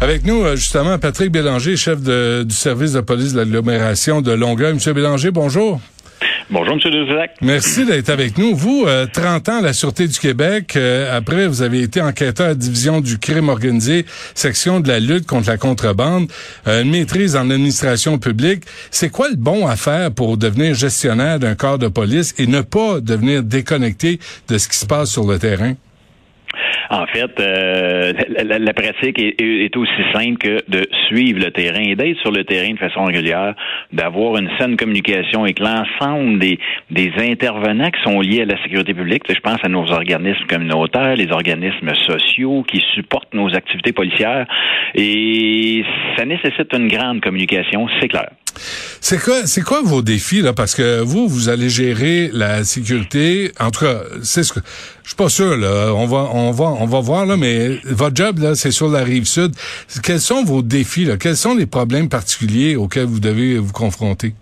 Avec nous, euh, justement, Patrick Bélanger, chef de- du service de police de l'agglomération de Longueuil. Monsieur Bélanger, bonjour. Bonjour, M. Duzac. Merci d'être avec nous. Vous, euh, 30 ans à la Sûreté du Québec. euh, après, vous avez été enquêteur à la division du crime organisé, section de la lutte contre la contrebande, euh, une maîtrise en administration publique. C'est quoi le bon à faire pour devenir gestionnaire d'un corps de police et ne pas devenir déconnecté de ce qui se passe sur le terrain? En fait, euh, la, pratique est, aussi simple que de suivre le terrain et d'être sur le terrain de façon régulière, d'avoir une saine communication avec l'ensemble des intervenants qui sont liés à la sécurité publique. Je pense à nos organismes communautaires, les organismes sociaux qui supportent nos activités policières. Et ça nécessite une grande communication, c'est clair. C'est quoi, c'est quoi vos défis là? Parce que vous, vous allez gérer la sécurité. En tout cas, c'est ce que je suis pas sûr là. On va, on va, on va voir là. Mais votre job là, c'est sur la rive sud. Quels sont vos défis là? Quels sont les problèmes particuliers auxquels vous devez vous confronter?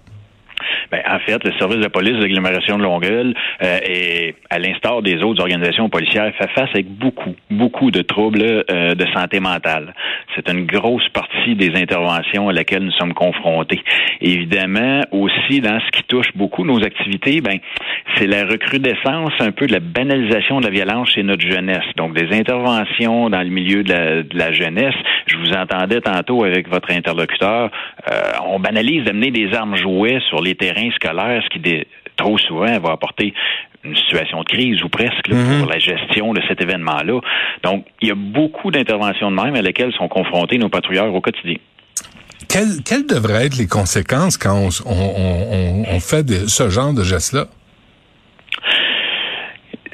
Ben, en fait, le service de police de l'agglomération de Longueuil euh, est, à l'instar des autres organisations policières, fait face avec beaucoup, beaucoup de troubles euh, de santé mentale. C'est une grosse partie des interventions à laquelle nous sommes confrontés. Évidemment, aussi dans ce qui touche beaucoup nos activités, ben c'est la recrudescence un peu de la banalisation de la violence chez notre jeunesse. Donc des interventions dans le milieu de la, de la jeunesse. Je vous entendais tantôt avec votre interlocuteur. Euh, on banalise d'amener des armes jouets sur les terrains scolaires, ce qui trop souvent va apporter une situation de crise ou presque là, pour la gestion de cet événement-là. Donc, il y a beaucoup d'interventions de même à lesquelles sont confrontés nos patrouilleurs au quotidien. Quelles, quelles devraient être les conséquences quand on, s- on, on- on- on fait de- ce genre de gestes-là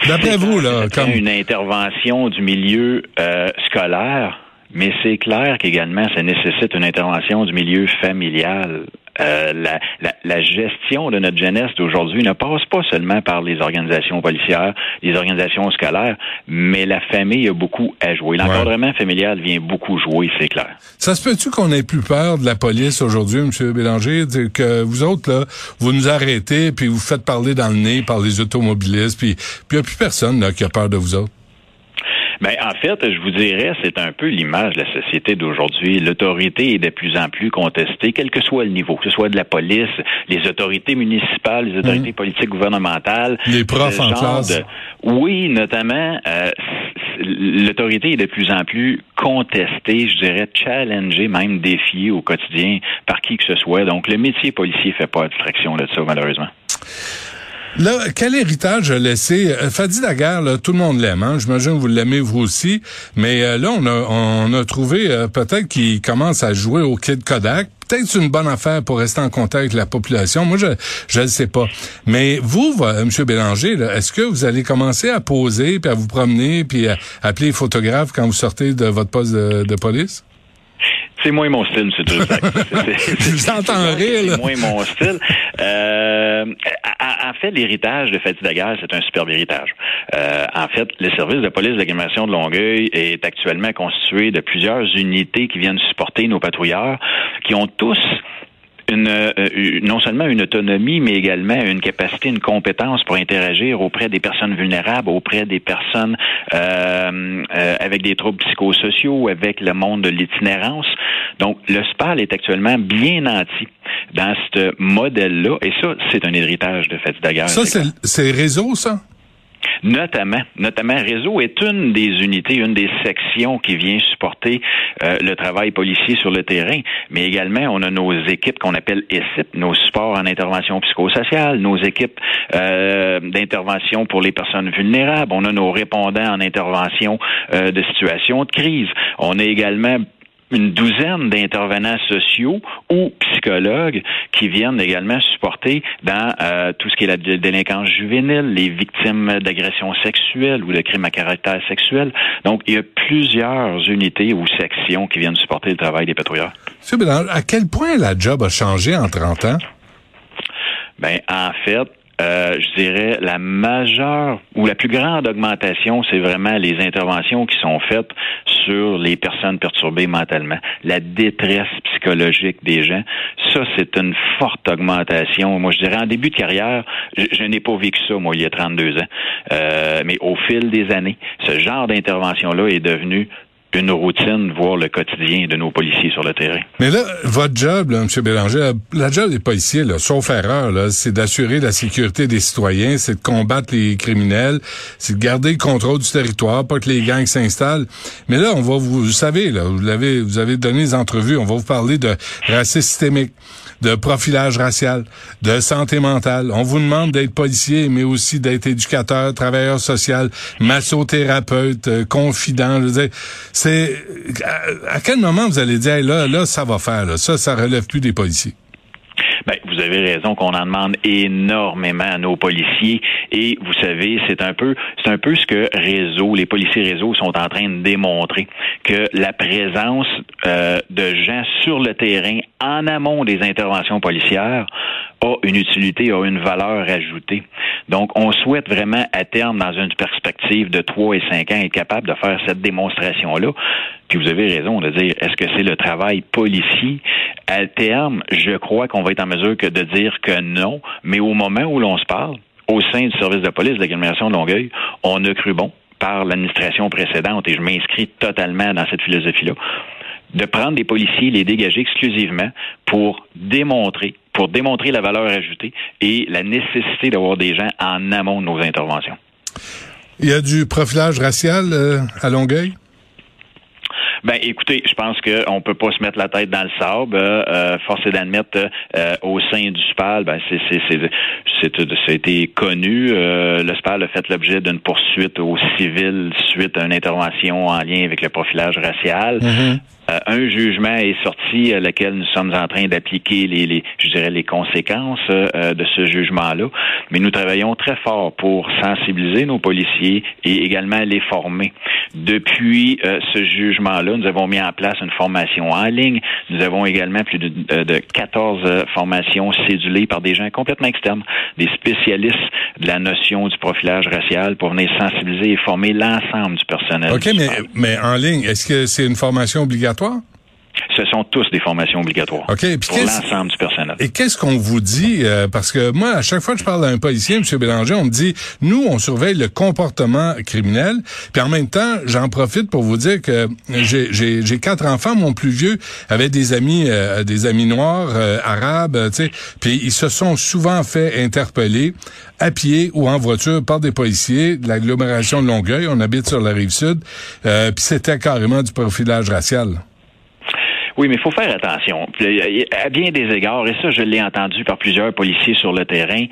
D'après C'est vous, là, comme- une intervention du milieu euh, scolaire, mais c'est clair qu'également ça nécessite une intervention du milieu familial. Euh, la, la, la gestion de notre jeunesse d'aujourd'hui ne passe pas seulement par les organisations policières, les organisations scolaires, mais la famille a beaucoup à jouer. L'encadrement familial vient beaucoup jouer, c'est clair. Ça se peut-tu qu'on ait plus peur de la police aujourd'hui, M. Bélanger, que vous autres, là, vous nous arrêtez, puis vous faites parler dans le nez par les automobilistes, puis il n'y a plus personne là, qui a peur de vous autres? Ben, en fait, je vous dirais, c'est un peu l'image de la société d'aujourd'hui. L'autorité est de plus en plus contestée, quel que soit le niveau, que ce soit de la police, les autorités municipales, les autorités politiques gouvernementales. Les profs en classe. de- Oui, notamment, euh, l'autorité est de plus en plus contestée, je dirais challengée, même défiée au quotidien par qui que ce soit. Donc, le métier policier fait pas abstraction de ça, malheureusement. Là, quel héritage a laissé euh, Fadi Daguerre, là, tout le monde l'aime, hein? j'imagine que vous l'aimez vous aussi, mais euh, là, on a, on a trouvé euh, peut-être qu'il commence à jouer au Kid Kodak. Peut-être c'est une bonne affaire pour rester en contact avec la population. Moi, je je ne sais pas. Mais vous, va- M. Bélanger, est-ce que vous allez commencer à poser, puis à vous promener, puis à appeler les photographes quand vous sortez de votre poste de, de police? C'est moins mon style. C'est- c'est- Je vous entends rire. C'est moins mon style. Euh, en en fait, l'héritage de Fatih Daguerre, c'est un superbe héritage. Euh, en fait, le service de police d'agglomération de Longueuil est actuellement constitué de plusieurs unités qui viennent supporter nos patrouilleurs, qui ont tous une, euh, une- non seulement une autonomie, mais également une capacité, une compétence pour interagir auprès des personnes vulnérables, auprès des personnes euh, euh, avec des troubles psychosociaux, avec le monde de l'itinérance. Donc, le SPAL est actuellement bien nanti dans ce modèle-là, et ça, c'est un héritage de Fatih Daguerre. Ça, c'est c'est réseau, ça? Notamment, notamment, Réseau est une des unités, une des sections qui vient supporter euh, le travail policier sur le terrain, mais également on a nos équipes qu'on appelle ESIP, nos supports en intervention psychosociale, nos équipes euh, d'intervention pour les personnes vulnérables, on a nos répondants en intervention euh, de situation de crise, on a également une douzaine d'intervenants sociaux ou psychologues qui viennent également supporter dans euh, tout ce qui est la délinquance juvénile, les victimes d'agressions sexuelles ou de crimes à caractère sexuel. Donc, il y a plusieurs unités ou sections qui viennent supporter le travail des patrouilleurs. À quel point la job a changé en 30 ans? Ben, en fait, euh, je dirais la majeure ou la plus grande augmentation, c'est vraiment les interventions qui sont faites sur les personnes perturbées mentalement, la détresse psychologique des gens. Ça, c'est une forte augmentation. Moi, je dirais en début de carrière, je, n'ai pas vécu ça, moi, il y a 32 ans. Euh, mais au fil des années, ce genre d'intervention-là est devenu une routine, voire le quotidien de nos policiers sur le terrain. Mais là, votre job, là, M. Bélanger, la job des policiers, là, sauf erreur, c'est d'assurer la sécurité des citoyens, c'est de combattre les criminels, c'est de garder le contrôle du territoire, pas que les gangs s'installent. Mais là, on va vous, vous savez, là, vous l'avez, vous avez donné des entrevues, on va vous parler de racisme systémique de profilage racial, de santé mentale. On vous demande d'être policier, mais aussi d'être éducateur, travailleur social, massothérapeute, euh, confident. C'est à, quel moment vous allez dire là, là, ça va faire, là, ça, ça relève plus des policiers? Ben, vous avez raison qu'on en demande énormément à nos policiers et vous savez, c'est un peu c'est un peu ce que réseau, les policiers réseau sont en train de démontrer que la présence euh, de gens sur le terrain en amont des interventions policières a une utilité, a une valeur ajoutée. Donc, on souhaite vraiment, à terme, dans une perspective de 3 et 5 ans, être capable de faire cette démonstration-là. Puis vous avez raison de dire, est-ce que c'est le travail policier? À terme, je crois qu'on va être en mesure de dire que non, mais au moment où l'on se parle, au sein du service de police de l'agglomération de Longueuil, on a cru bon par l'administration précédente, et je m'inscris totalement dans cette philosophie-là, de prendre des policiers, les dégager exclusivement pour démontrer, pour démontrer la valeur ajoutée et la nécessité d'avoir des gens en amont de nos interventions. Il y a du profilage racial euh, à Longueuil? Ben, écoutez, je pense qu'on peut pas se mettre la tête dans le sable. Euh, force est d'admettre euh, au sein du SPAL, ben c'est été connu. Euh, le SPAL a fait l'objet d'une poursuite au civil suite à une intervention en lien avec le profilage racial. Mm-hmm. Euh, un jugement est sorti à lequel nous sommes en train d'appliquer les, les, je dirais, les conséquences euh, de ce jugement-là. Mais nous travaillons très fort pour sensibiliser nos policiers et également les former. Depuis euh, ce jugement-là, nous avons mis en place une formation en ligne. Nous avons également plus de, de 14 formations cédulées par des gens complètement externes, des spécialistes de la notion du profilage racial pour venir sensibiliser et former l'ensemble du personnel. OK, mais, mais en ligne, est-ce que c'est une formation obligatoire? Ce sont tous des formations obligatoires pour l'ensemble du personnel. Et qu'est-ce qu'on vous dit? Euh, parce que moi, à chaque fois que je parle à un policier, M. Bélanger, on me dit, nous, on surveille le comportement criminel. Puis en même temps, j'en profite pour vous dire que j'ai quatre enfants. Mon plus vieux avait des amis, euh, des amis noirs, euh, arabes, tu sais. Puis ils se sont souvent fait interpeller à pied ou en voiture par des policiers de l'agglomération de Longueuil. On habite sur la rive sud. puis c'était carrément du profilage racial. Oui, mais il faut faire attention. À bien des égards, et ça, je l'ai entendu par plusieurs policiers sur le terrain,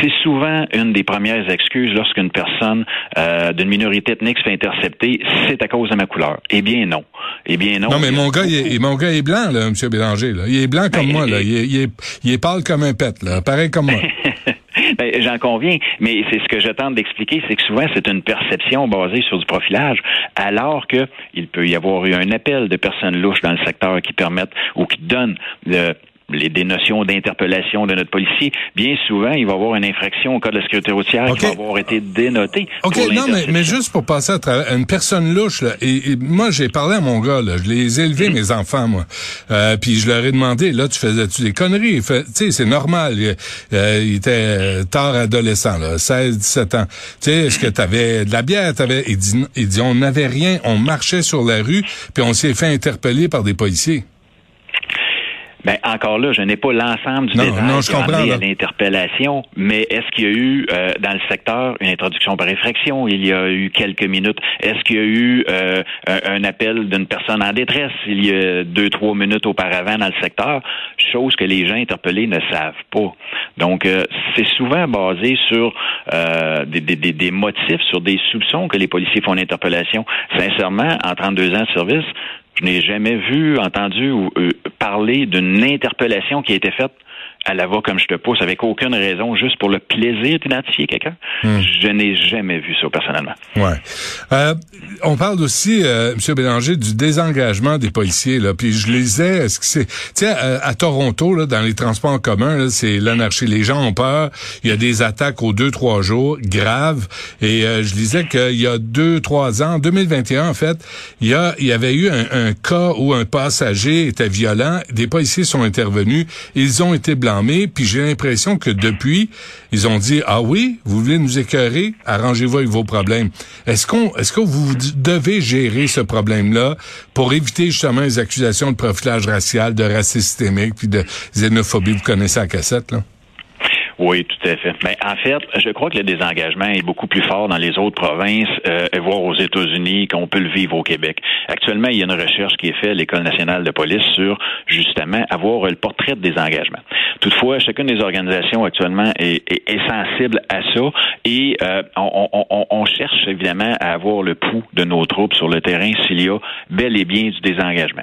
c'est souvent une des premières excuses lorsqu'une personne euh, d'une minorité ethnique se fait intercepter, c'est à cause de ma couleur. Eh bien, non. Eh bien, non. Non, mais mon gars, il est, mon gars est blanc, là, M. Bélanger. Là. Il est blanc comme ben, moi, là. Il est, il, est, il est pâle comme un pet, là. Pareil comme moi. Ben, j'en conviens, mais c'est ce que je tente d'expliquer, c'est que souvent c'est une perception basée sur du profilage, alors que il peut y avoir eu un appel de personnes louches dans le secteur qui permettent ou qui donnent le les, des notions d'interpellation de notre policier, bien souvent, il va y avoir une infraction au cas de la sécurité routière qui va avoir été dénotée. OK, non, mais, mais, juste pour passer à travers une personne louche, là, et, moi, j'ai parlé à mon gars, là, je les ai élevés, mes enfants, moi. Euh, puis je leur ai demandé, là, tu faisais-tu des conneries? Tu sais, c'est normal. Euh, il était tard adolescent, là, 16, 17 ans. Tu sais, est-ce que tu avais de la bière? T'avais... Il, dit, il dit, on n'avait rien, on marchait sur la rue, puis on s'est fait interpeller par des policiers. Ben, encore là, je n'ai pas l'ensemble du Non, détail non, je qui a comprends, amené là. à l'interpellation, mais est-ce qu'il y a eu euh, dans le secteur une introduction par effraction il y a eu quelques minutes? Est-ce qu'il y a eu euh, un, appel d'une personne en détresse il y a deux, trois minutes auparavant dans le secteur? Chose que les gens interpellés ne savent pas. Donc, euh, c'est souvent basé sur euh, des, des- des- des motifs, sur des soupçons que les policiers font l'interpellation. Sincèrement, en 32 ans de service, je n'ai jamais vu, entendu ou euh, parler d'une interpellation qui a été faite à la va comme je te pousse, avec aucune raison, juste pour le plaisir d'identifier quelqu'un. Je n'ai jamais vu ça personnellement. Ouais. Euh, on parle aussi, euh, M. Bélanger, du désengagement des policiers. Là. Puis je lisais, est-ce que c'est, tu sais, à, à Toronto, là, dans les transports en commun, là, c'est l'anarchie. Les gens ont peur. Il y a des attaques aux deux trois jours graves. Et euh, je lisais qu'il y a deux trois ans, en 2021 en fait, il y a, il y avait eu un, un cas où un passager était violent. Des policiers sont intervenus. Ils ont été Puis j'ai l'impression que depuis, ils ont dit ah oui, vous voulez nous écœurer, arrangez-vous avec vos problèmes. Est-ce qu'on, est-ce que vous devez gérer ce problème-là pour éviter justement les accusations de profilage racial, de racisme systémique, puis de xénophobie, vous connaissez la cassette là? Oui, tout à fait. Mais en fait, je crois que le désengagement est beaucoup plus fort dans les autres provinces, euh, voire aux États-Unis, qu'on peut le vivre au Québec. Actuellement, il y a une recherche qui est faite à l'École nationale de police sur justement avoir le portrait de désengagement. Toutefois, chacune des organisations actuellement est, est, est sensible à ça et euh, on, on, on, cherche évidemment à avoir le pouls de nos troupes sur le terrain s'il y a bel et bien du désengagement.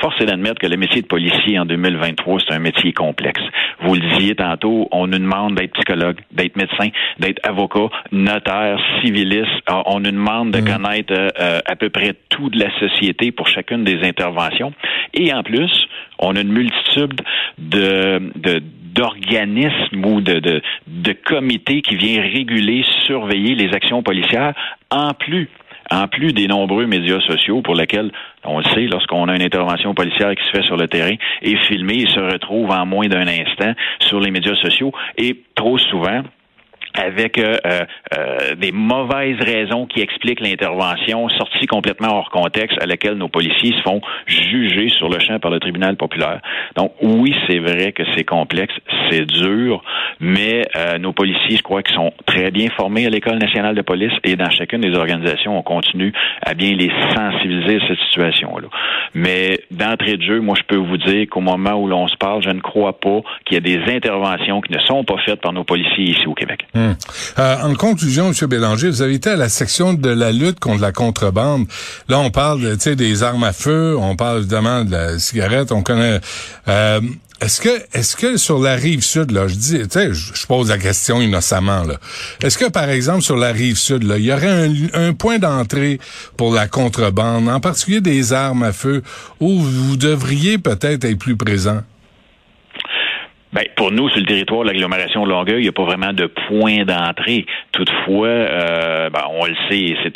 Force est d'admettre que le métier de policier en 2023, c'est un métier complexe. Vous le disiez tantôt, on nous demande d'être psychologue, d'être médecin, d'être avocat, notaire, civiliste. On nous demande de connaître euh, à peu près tout de la société pour chacune des interventions. Et en plus, on a une multitude de, de d'organismes ou de, de, de comités qui viennent réguler, surveiller les actions policières, en plus en plus des nombreux médias sociaux pour lesquels, on le sait, lorsqu'on a une intervention policière qui se fait sur le terrain est filmée et se retrouve en moins d'un instant sur les médias sociaux et trop souvent, avec euh, euh, des mauvaises raisons qui expliquent l'intervention, sortie complètement hors contexte, à laquelle nos policiers se font juger sur le champ par le tribunal populaire. Donc oui, c'est vrai que c'est complexe, c'est dur, mais euh, nos policiers, je crois qu'ils sont très bien formés à l'École nationale de police et dans chacune des organisations, on continue à bien les sensibiliser à cette situation-là. Mais d'entrée de jeu, moi, je peux vous dire qu'au moment où l'on se parle, je ne crois pas qu'il y a des interventions qui ne sont pas faites par nos policiers ici au Québec. Hum. Euh, en conclusion, M. Bélanger, vous avez été à la section de la lutte contre la contrebande. Là, on parle des armes à feu, on parle évidemment de la cigarette, on connaît. Euh, est-ce que, est-ce que sur la rive sud, là, je dis, je pose la question innocemment, là. Est-ce que, par exemple, sur la rive sud, là, il y aurait un point d'entrée pour la contrebande, en particulier des armes à feu, où vous devriez peut-être être plus présent? Ben, pour nous, sur le territoire de l'agglomération de Longueuil, il n'y a pas vraiment de point d'entrée. Toutefois, euh, ben, on le sait, c'est,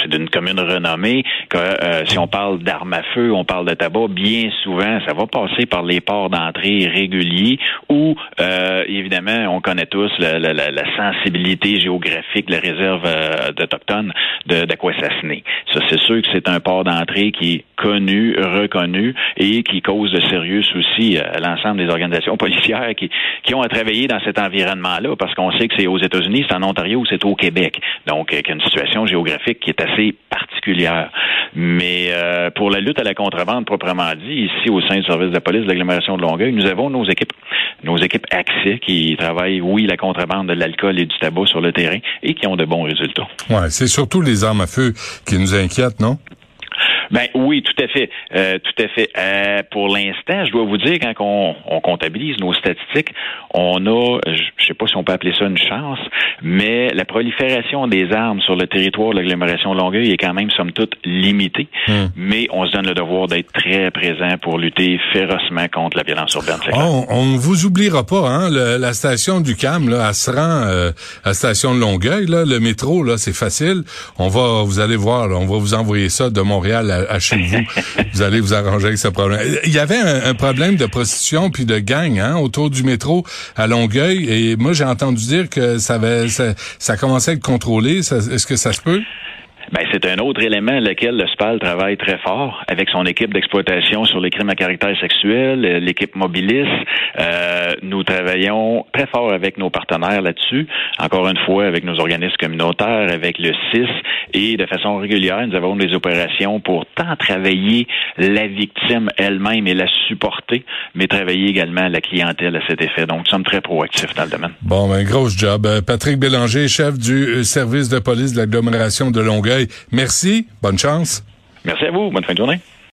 c'est d'une commune renommée que euh, si on parle d'armes à feu, on parle de tabac, bien souvent, ça va passer par les ports d'entrée réguliers où, euh, évidemment, on connaît tous la, la, la, sensibilité géographique de la réserve euh, d'Autochtones d'Aquassassiné. Ça, c'est sûr que c'est un port d'entrée qui est connu, reconnu et qui cause de sérieux soucis à l'ensemble des organisations policières qui, ont à travailler dans cet environnement-là, parce qu'on sait que c'est aux États-Unis, c'est en Ontario ou c'est au Québec. Donc, il y a une situation géographique qui est assez particulière. Mais euh, pour la lutte à la contrebande proprement dit, ici au sein du service de police de l'agglomération de Longueuil, nous avons nos équipes, nos équipes accès qui travaillent, oui, la contrebande de l'alcool et du tabac sur le terrain et qui ont de bons résultats. Ouais, c'est surtout les armes à feu qui nous inquiètent, non? Ben oui, tout à fait, euh, tout à fait. Euh, pour l'instant, je dois vous dire quand on, on, comptabilise nos statistiques, on a, je sais pas si on peut appeler ça une chance, mais la prolifération des armes sur le territoire de l'agglomération Longueuil est quand même somme toute limitée. Hmm. Mais on se donne le devoir d'être très présent pour lutter férocement contre la violence urbaine. On, on ne vous oubliera pas, hein, le, la station du Cam, là, elle se rend euh, à la station de Longueuil, là, le métro, là, c'est facile. On va, vous allez voir, là, on va vous envoyer ça de Montréal à, à chez vous. vous allez vous arranger avec ce problème. Il y avait un, un problème de prostitution puis de gang hein, autour du métro à Longueuil et moi j'ai entendu dire que ça avait ça, ça commençait à être contrôlé. Est-ce que ça se peut? Ben, c'est un autre élément lequel le SPAL travaille très fort avec son équipe d'exploitation sur les crimes à caractère sexuel, euh, l'équipe Mobilis. Euh, nous travaillons très fort avec nos partenaires là-dessus. Encore une fois, avec nos organismes communautaires, avec le CIS et de façon régulière, nous avons des opérations pour tant travailler la victime elle-même et la supporter, mais travailler également la clientèle à cet effet. Donc, nous sommes très proactifs dans le domaine. Bon, ben, grosse job. Euh, Patrick Bélanger, chef du service de police de l'agglomération de Longueuil. Merci. Bonne chance. Merci à vous. Bonne fin de journée.